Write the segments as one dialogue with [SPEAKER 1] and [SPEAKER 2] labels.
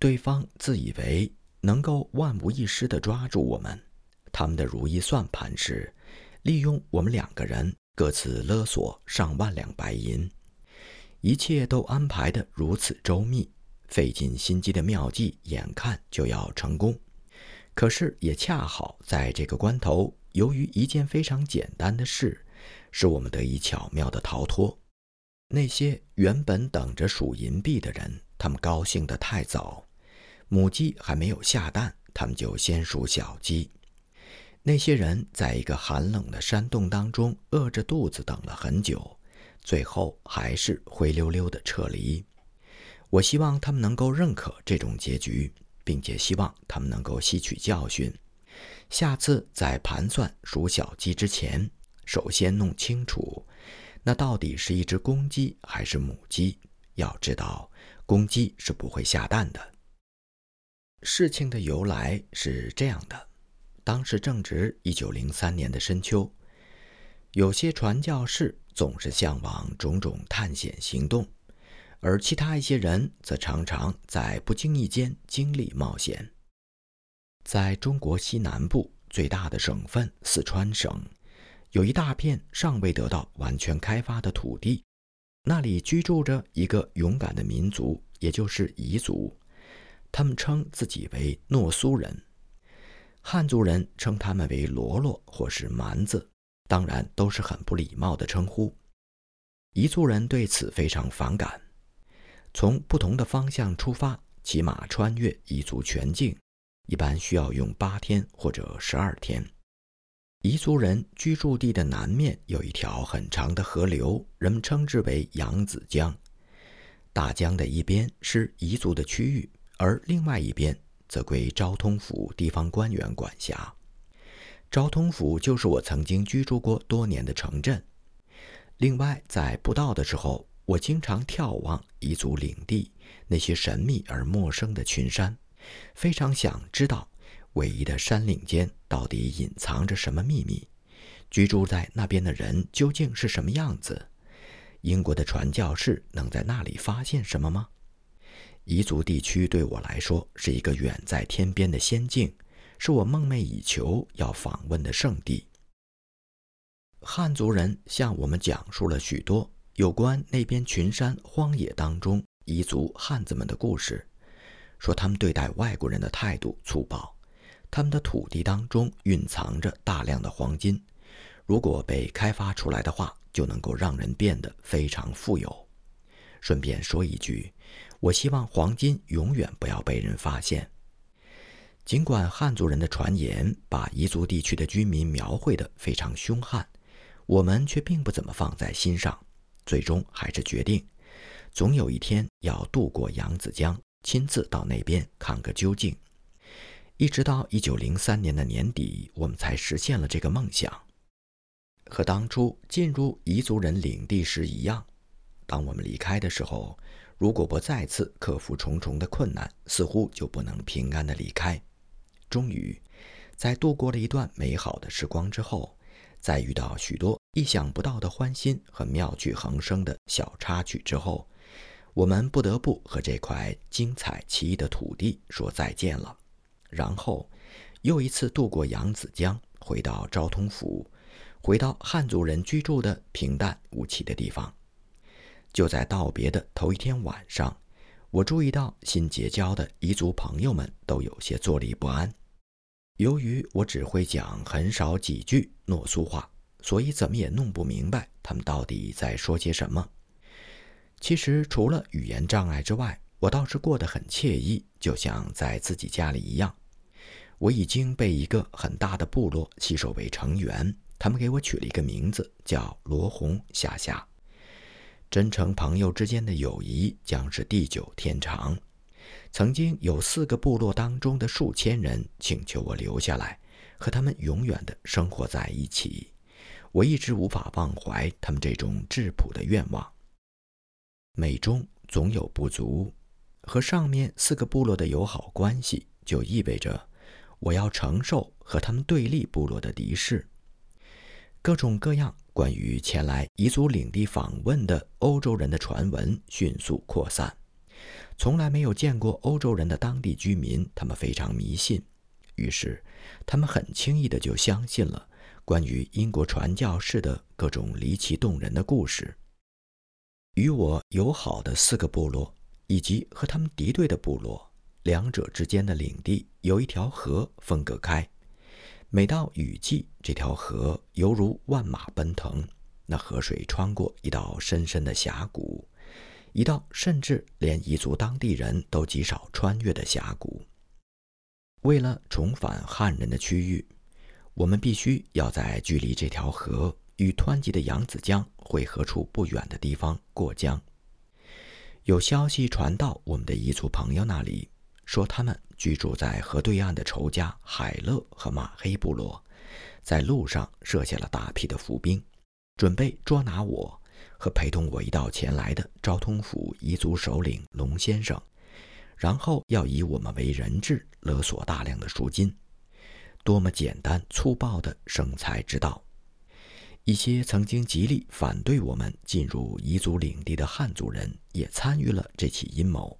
[SPEAKER 1] 对方自以为能够万无一失地抓住我们，他们的如意算盘是利用我们两个人各自勒索上万两白银，一切都安排得如此周密，费尽心机的妙计眼看就要成功。可是也恰好在这个关头，由于一件非常简单的事，使我们得以巧妙地逃脱。那些原本等着数银币的人，他们高兴得太早。母鸡还没有下蛋，他们就先数小鸡。那些人在一个寒冷的山洞当中饿着肚子等了很久，最后还是灰溜溜的撤离。我希望他们能够认可这种结局，并且希望他们能够吸取教训，下次在盘算数小鸡之前，首先弄清楚，那到底是一只公鸡还是母鸡。要知道，公鸡是不会下蛋的。事情的由来是这样的：当时正值一九零三年的深秋，有些传教士总是向往种种探险行动，而其他一些人则常常在不经意间经历冒险。在中国西南部最大的省份四川省，有一大片尚未得到完全开发的土地，那里居住着一个勇敢的民族，也就是彝族。他们称自己为诺苏人，汉族人称他们为罗罗或是蛮子，当然都是很不礼貌的称呼。彝族人对此非常反感。从不同的方向出发，骑马穿越彝族全境，一般需要用八天或者十二天。彝族人居住地的南面有一条很长的河流，人们称之为扬子江。大江的一边是彝族的区域。而另外一边则归昭通府地方官员管辖。昭通府就是我曾经居住过多年的城镇。另外，在不到的时候，我经常眺望彝族领地那些神秘而陌生的群山，非常想知道唯一的山岭间到底隐藏着什么秘密，居住在那边的人究竟是什么样子？英国的传教士能在那里发现什么吗？彝族地区对我来说是一个远在天边的仙境，是我梦寐以求要访问的圣地。汉族人向我们讲述了许多有关那边群山荒野当中彝族汉子们的故事，说他们对待外国人的态度粗暴，他们的土地当中蕴藏着大量的黄金，如果被开发出来的话，就能够让人变得非常富有。顺便说一句。我希望黄金永远不要被人发现。尽管汉族人的传言把彝族地区的居民描绘得非常凶悍，我们却并不怎么放在心上。最终还是决定，总有一天要渡过扬子江，亲自到那边看个究竟。一直到一九零三年的年底，我们才实现了这个梦想。和当初进入彝族人领地时一样，当我们离开的时候。如果不再次克服重重的困难，似乎就不能平安的离开。终于，在度过了一段美好的时光之后，在遇到许多意想不到的欢欣和妙趣横生的小插曲之后，我们不得不和这块精彩奇异的土地说再见了。然后，又一次渡过扬子江，回到昭通府，回到汉族人居住的平淡无奇的地方。就在道别的头一天晚上，我注意到新结交的彝族朋友们都有些坐立不安。由于我只会讲很少几句诺苏话，所以怎么也弄不明白他们到底在说些什么。其实除了语言障碍之外，我倒是过得很惬意，就像在自己家里一样。我已经被一个很大的部落吸收为成员，他们给我取了一个名字，叫罗红夏夏。真诚朋友之间的友谊将是地久天长。曾经有四个部落当中的数千人请求我留下来，和他们永远的生活在一起。我一直无法忘怀他们这种质朴的愿望。美中总有不足，和上面四个部落的友好关系，就意味着我要承受和他们对立部落的敌视。各种各样关于前来彝族领地访问的欧洲人的传闻迅速扩散，从来没有见过欧洲人的当地居民，他们非常迷信，于是他们很轻易的就相信了关于英国传教士的各种离奇动人的故事。与我友好的四个部落，以及和他们敌对的部落，两者之间的领地有一条河分隔开。每到雨季，这条河犹如万马奔腾。那河水穿过一道深深的峡谷，一道甚至连彝族当地人都极少穿越的峡谷。为了重返汉人的区域，我们必须要在距离这条河与湍急的扬子江汇合处不远的地方过江。有消息传到我们的彝族朋友那里，说他们居住在河对岸的仇家海勒和马黑部落，在路上设下了大批的伏兵。准备捉拿我和陪同我一道前来的昭通府彝族首领龙先生，然后要以我们为人质，勒索大量的赎金。多么简单粗暴的生财之道！一些曾经极力反对我们进入彝族领地的汉族人也参与了这起阴谋。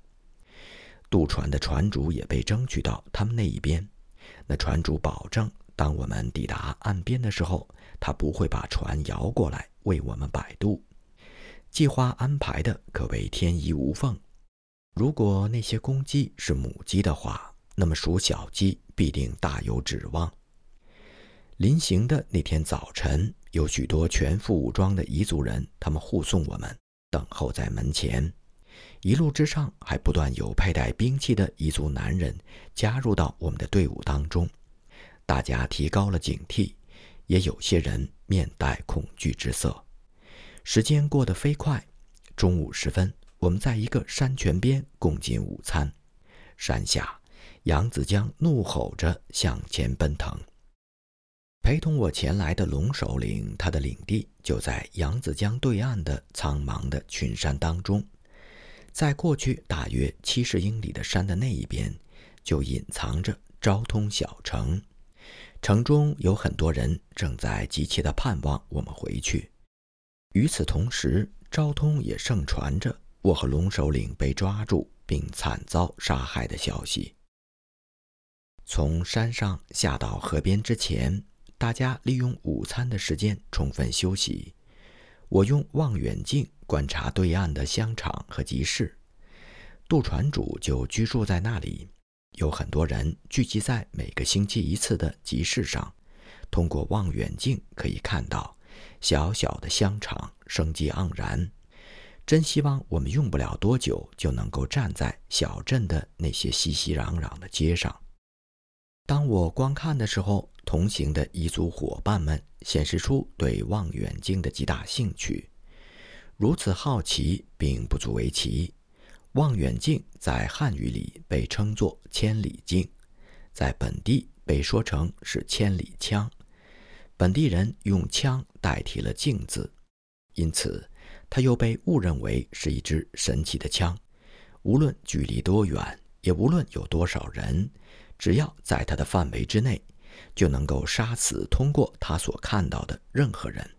[SPEAKER 1] 渡船的船主也被争取到他们那一边。那船主保证，当我们抵达岸边的时候。他不会把船摇过来为我们摆渡，计划安排的可谓天衣无缝。如果那些公鸡是母鸡的话，那么属小鸡必定大有指望。临行的那天早晨，有许多全副武装的彝族人，他们护送我们，等候在门前。一路之上，还不断有佩戴兵器的彝族男人加入到我们的队伍当中，大家提高了警惕。也有些人面带恐惧之色。时间过得飞快，中午时分，我们在一个山泉边共进午餐。山下，扬子江怒吼着向前奔腾。陪同我前来的龙首领，他的领地就在扬子江对岸的苍茫的群山当中。在过去大约七十英里的山的那一边，就隐藏着昭通小城。城中有很多人正在急切地盼望我们回去。与此同时，昭通也盛传着我和龙首领被抓住并惨遭杀害的消息。从山上下到河边之前，大家利用午餐的时间充分休息。我用望远镜观察对岸的香场和集市，渡船主就居住在那里。有很多人聚集在每个星期一次的集市上，通过望远镜可以看到小小的香场生机盎然。真希望我们用不了多久就能够站在小镇的那些熙熙攘攘的街上。当我观看的时候，同行的彝族伙伴们显示出对望远镜的极大兴趣。如此好奇并不足为奇。望远镜在汉语里被称作“千里镜”，在本地被说成是“千里枪”。本地人用“枪”代替了“镜”字，因此它又被误认为是一支神奇的枪。无论距离多远，也无论有多少人，只要在它的范围之内，就能够杀死通过他所看到的任何人。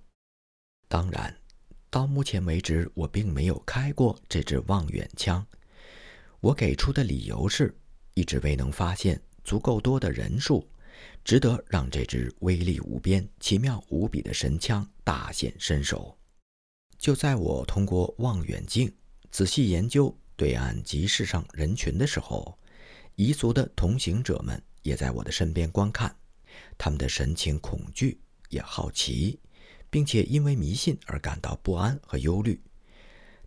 [SPEAKER 1] 当然。到目前为止，我并没有开过这支望远枪。我给出的理由是，一直未能发现足够多的人数，值得让这支威力无边、奇妙无比的神枪大显身手。就在我通过望远镜仔细研究对岸集市上人群的时候，彝族的同行者们也在我的身边观看，他们的神情恐惧，也好奇。并且因为迷信而感到不安和忧虑，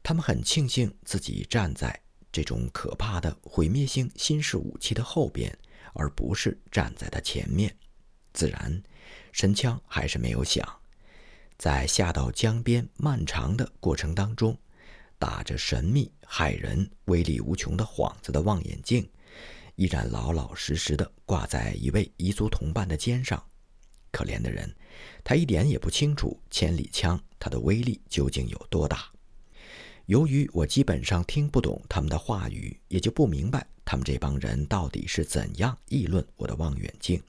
[SPEAKER 1] 他们很庆幸自己站在这种可怕的毁灭性新式武器的后边，而不是站在它前面。自然，神枪还是没有响。在下到江边漫长的过程当中，打着神秘、骇人、威力无穷的幌子的望远镜，依然老老实实地挂在一位彝族同伴的肩上。可怜的人。他一点也不清楚千里枪它的威力究竟有多大。由于我基本上听不懂他们的话语，也就不明白他们这帮人到底是怎样议论我的望远镜。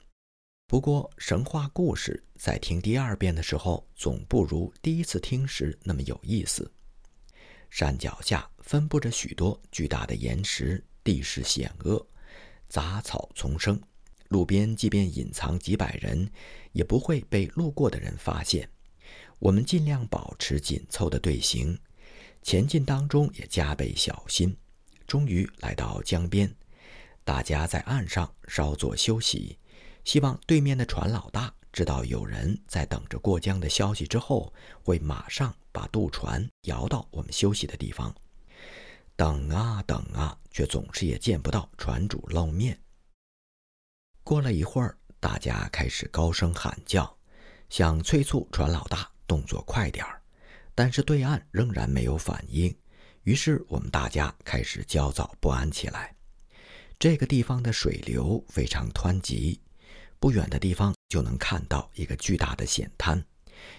[SPEAKER 1] 不过，神话故事在听第二遍的时候，总不如第一次听时那么有意思。山脚下分布着许多巨大的岩石，地势险恶，杂草丛生。路边即便隐藏几百人，也不会被路过的人发现。我们尽量保持紧凑的队形，前进当中也加倍小心。终于来到江边，大家在岸上稍作休息，希望对面的船老大知道有人在等着过江的消息之后，会马上把渡船摇到我们休息的地方。等啊等啊，却总是也见不到船主露面。过了一会儿，大家开始高声喊叫，想催促船老大动作快点儿，但是对岸仍然没有反应。于是我们大家开始焦躁不安起来。这个地方的水流非常湍急，不远的地方就能看到一个巨大的险滩。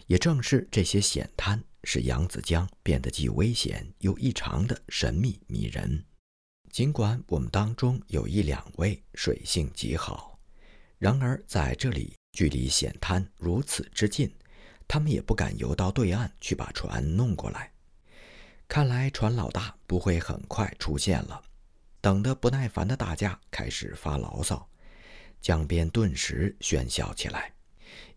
[SPEAKER 1] 也正是这些险滩，使扬子江变得既危险又异常的神秘迷人。尽管我们当中有一两位水性极好。然而，在这里距离险滩如此之近，他们也不敢游到对岸去把船弄过来。看来船老大不会很快出现了。等得不耐烦的大家开始发牢骚，江边顿时喧嚣起来。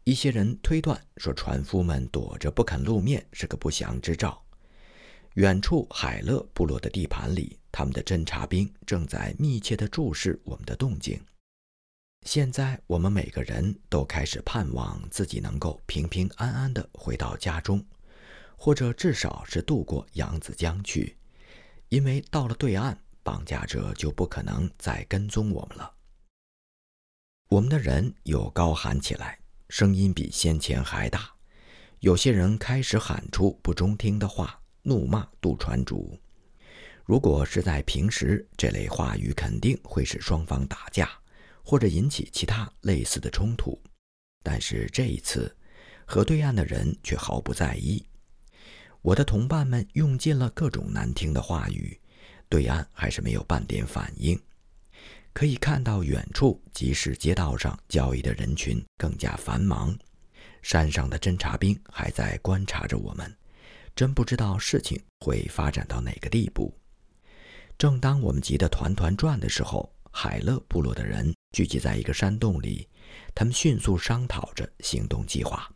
[SPEAKER 1] 一些人推断说，船夫们躲着不肯露面是个不祥之兆。远处海勒部落的地盘里，他们的侦察兵正在密切地注视我们的动静。现在我们每个人都开始盼望自己能够平平安安地回到家中，或者至少是渡过扬子江去，因为到了对岸，绑架者就不可能再跟踪我们了。我们的人又高喊起来，声音比先前还大。有些人开始喊出不中听的话，怒骂渡船主。如果是在平时，这类话语肯定会使双方打架。或者引起其他类似的冲突，但是这一次，河对岸的人却毫不在意。我的同伴们用尽了各种难听的话语，对岸还是没有半点反应。可以看到远处集市街道上交易的人群更加繁忙，山上的侦察兵还在观察着我们，真不知道事情会发展到哪个地步。正当我们急得团团转的时候，海勒部落的人聚集在一个山洞里，他们迅速商讨着行动计划。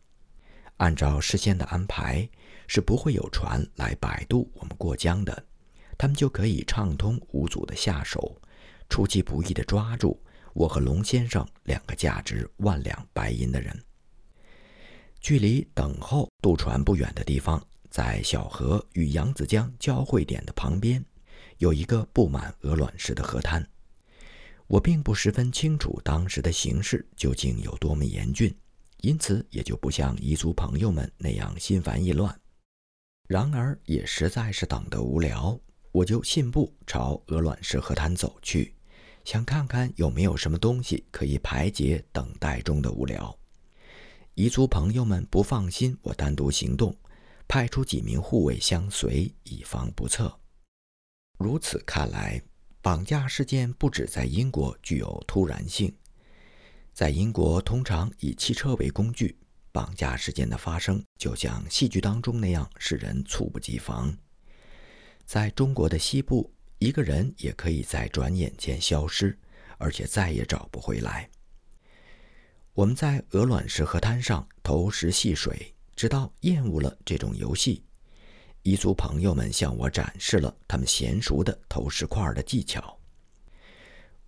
[SPEAKER 1] 按照事先的安排，是不会有船来摆渡我们过江的，他们就可以畅通无阻地下手，出其不意地抓住我和龙先生两个价值万两白银的人。距离等候渡船不远的地方，在小河与扬子江交汇点的旁边，有一个布满鹅卵石的河滩。我并不十分清楚当时的形势究竟有多么严峻，因此也就不像彝族朋友们那样心烦意乱。然而也实在是等得无聊，我就信步朝鹅卵石河滩走去，想看看有没有什么东西可以排解等待中的无聊。彝族朋友们不放心我单独行动，派出几名护卫相随，以防不测。如此看来。绑架事件不止在英国具有突然性，在英国通常以汽车为工具，绑架事件的发生就像戏剧当中那样，使人猝不及防。在中国的西部，一个人也可以在转眼间消失，而且再也找不回来。我们在鹅卵石河滩上投石戏水，直到厌恶了这种游戏。彝族朋友们向我展示了他们娴熟的投石块的技巧。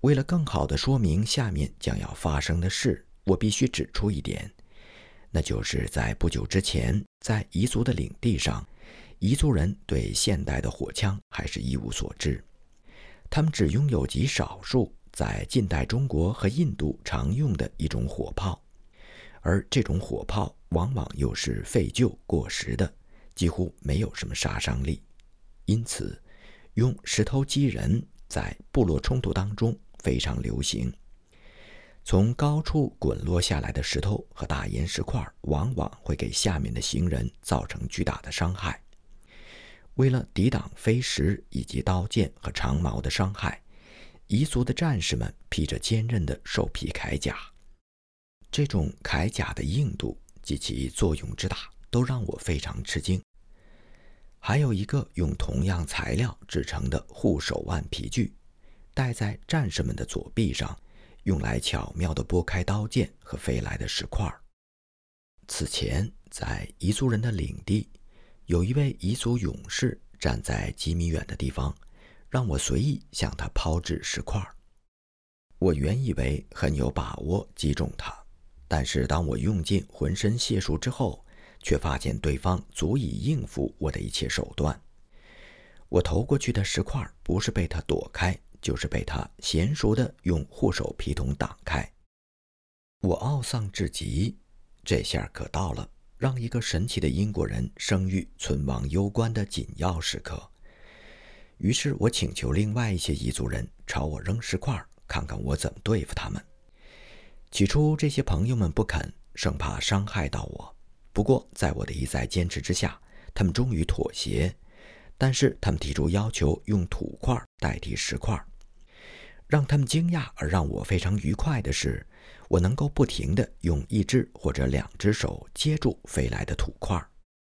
[SPEAKER 1] 为了更好地说明下面将要发生的事，我必须指出一点，那就是在不久之前，在彝族的领地上，彝族人对现代的火枪还是一无所知，他们只拥有极少数在近代中国和印度常用的一种火炮，而这种火炮往往又是废旧过时的。几乎没有什么杀伤力，因此用石头击人在部落冲突当中非常流行。从高处滚落下来的石头和大岩石块往往会给下面的行人造成巨大的伤害。为了抵挡飞石以及刀剑和长矛的伤害，彝族的战士们披着坚韧的兽皮铠甲。这种铠甲的硬度及其作用之大，都让我非常吃惊。还有一个用同样材料制成的护手腕皮具，戴在战士们的左臂上，用来巧妙地拨开刀剑和飞来的石块。此前，在彝族人的领地，有一位彝族勇士站在几米远的地方，让我随意向他抛掷石块。我原以为很有把握击中他，但是当我用尽浑身解数之后，却发现对方足以应付我的一切手段。我投过去的石块不是被他躲开，就是被他娴熟地用护手皮筒挡开。我懊丧至极，这下可到了让一个神奇的英国人声誉存亡攸关的紧要时刻。于是我请求另外一些彝族人朝我扔石块，看看我怎么对付他们。起初，这些朋友们不肯，生怕伤害到我。不过，在我的一再坚持之下，他们终于妥协。但是，他们提出要求用土块代替石块。让他们惊讶而让我非常愉快的是，我能够不停地用一只或者两只手接住飞来的土块，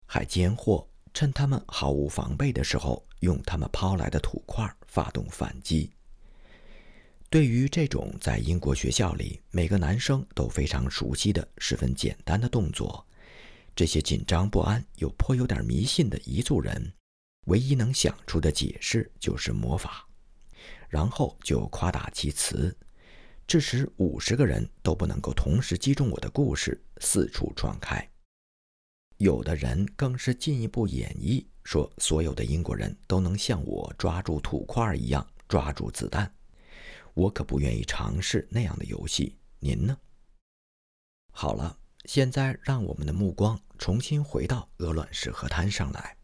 [SPEAKER 1] 还间或趁他们毫无防备的时候，用他们抛来的土块发动反击。对于这种在英国学校里每个男生都非常熟悉的十分简单的动作，这些紧张不安又颇有点迷信的彝族人，唯一能想出的解释就是魔法，然后就夸大其词，致使五十个人都不能够同时击中我的故事四处传开。有的人更是进一步演绎，说所有的英国人都能像我抓住土块一样抓住子弹。我可不愿意尝试那样的游戏，您呢？好了。现在，让我们的目光重新回到鹅卵石河滩上来。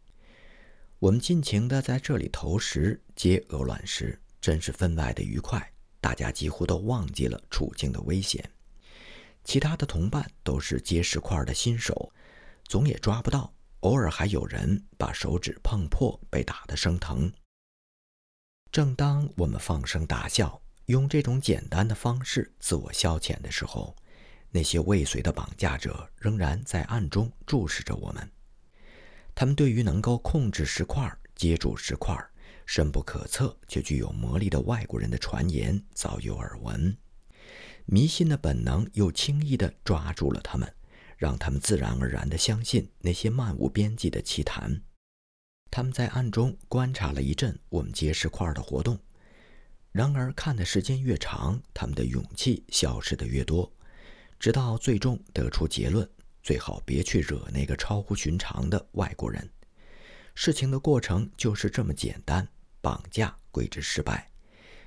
[SPEAKER 1] 我们尽情地在这里投石、接鹅卵石，真是分外的愉快。大家几乎都忘记了处境的危险。其他的同伴都是接石块的新手，总也抓不到。偶尔还有人把手指碰破，被打得生疼。正当我们放声大笑，用这种简单的方式自我消遣的时候，那些未遂的绑架者仍然在暗中注视着我们。他们对于能够控制石块、接住石块、深不可测却具有魔力的外国人的传言早有耳闻。迷信的本能又轻易地抓住了他们，让他们自然而然地相信那些漫无边际的奇谈。他们在暗中观察了一阵我们接石块的活动，然而看的时间越长，他们的勇气消失的越多。直到最终得出结论，最好别去惹那个超乎寻常的外国人。事情的过程就是这么简单，绑架归之失败，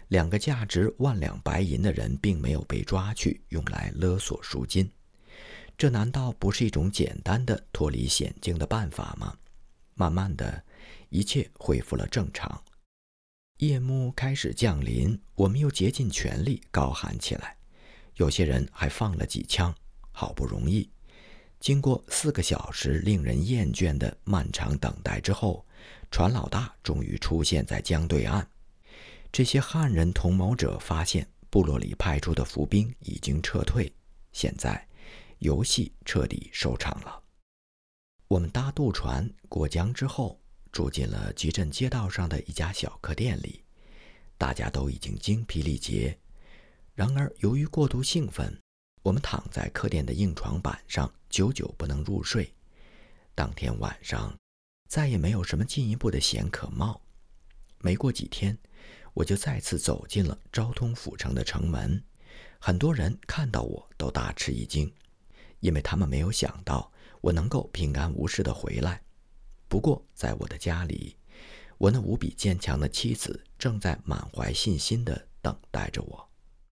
[SPEAKER 1] 两个价值万两白银的人并没有被抓去用来勒索赎金。这难道不是一种简单的脱离险境的办法吗？慢慢的，一切恢复了正常。夜幕开始降临，我们又竭尽全力高喊起来。有些人还放了几枪，好不容易，经过四个小时令人厌倦的漫长等待之后，船老大终于出现在江对岸。这些汉人同谋者发现部落里派出的伏兵已经撤退，现在游戏彻底收场了。我们搭渡船过江之后，住进了集镇街道上的一家小客店里，大家都已经精疲力竭。然而，由于过度兴奋，我们躺在客店的硬床板上，久久不能入睡。当天晚上，再也没有什么进一步的险可冒。没过几天，我就再次走进了昭通府城的城门。很多人看到我都大吃一惊，因为他们没有想到我能够平安无事地回来。不过，在我的家里，我那无比坚强的妻子正在满怀信心地等待着我。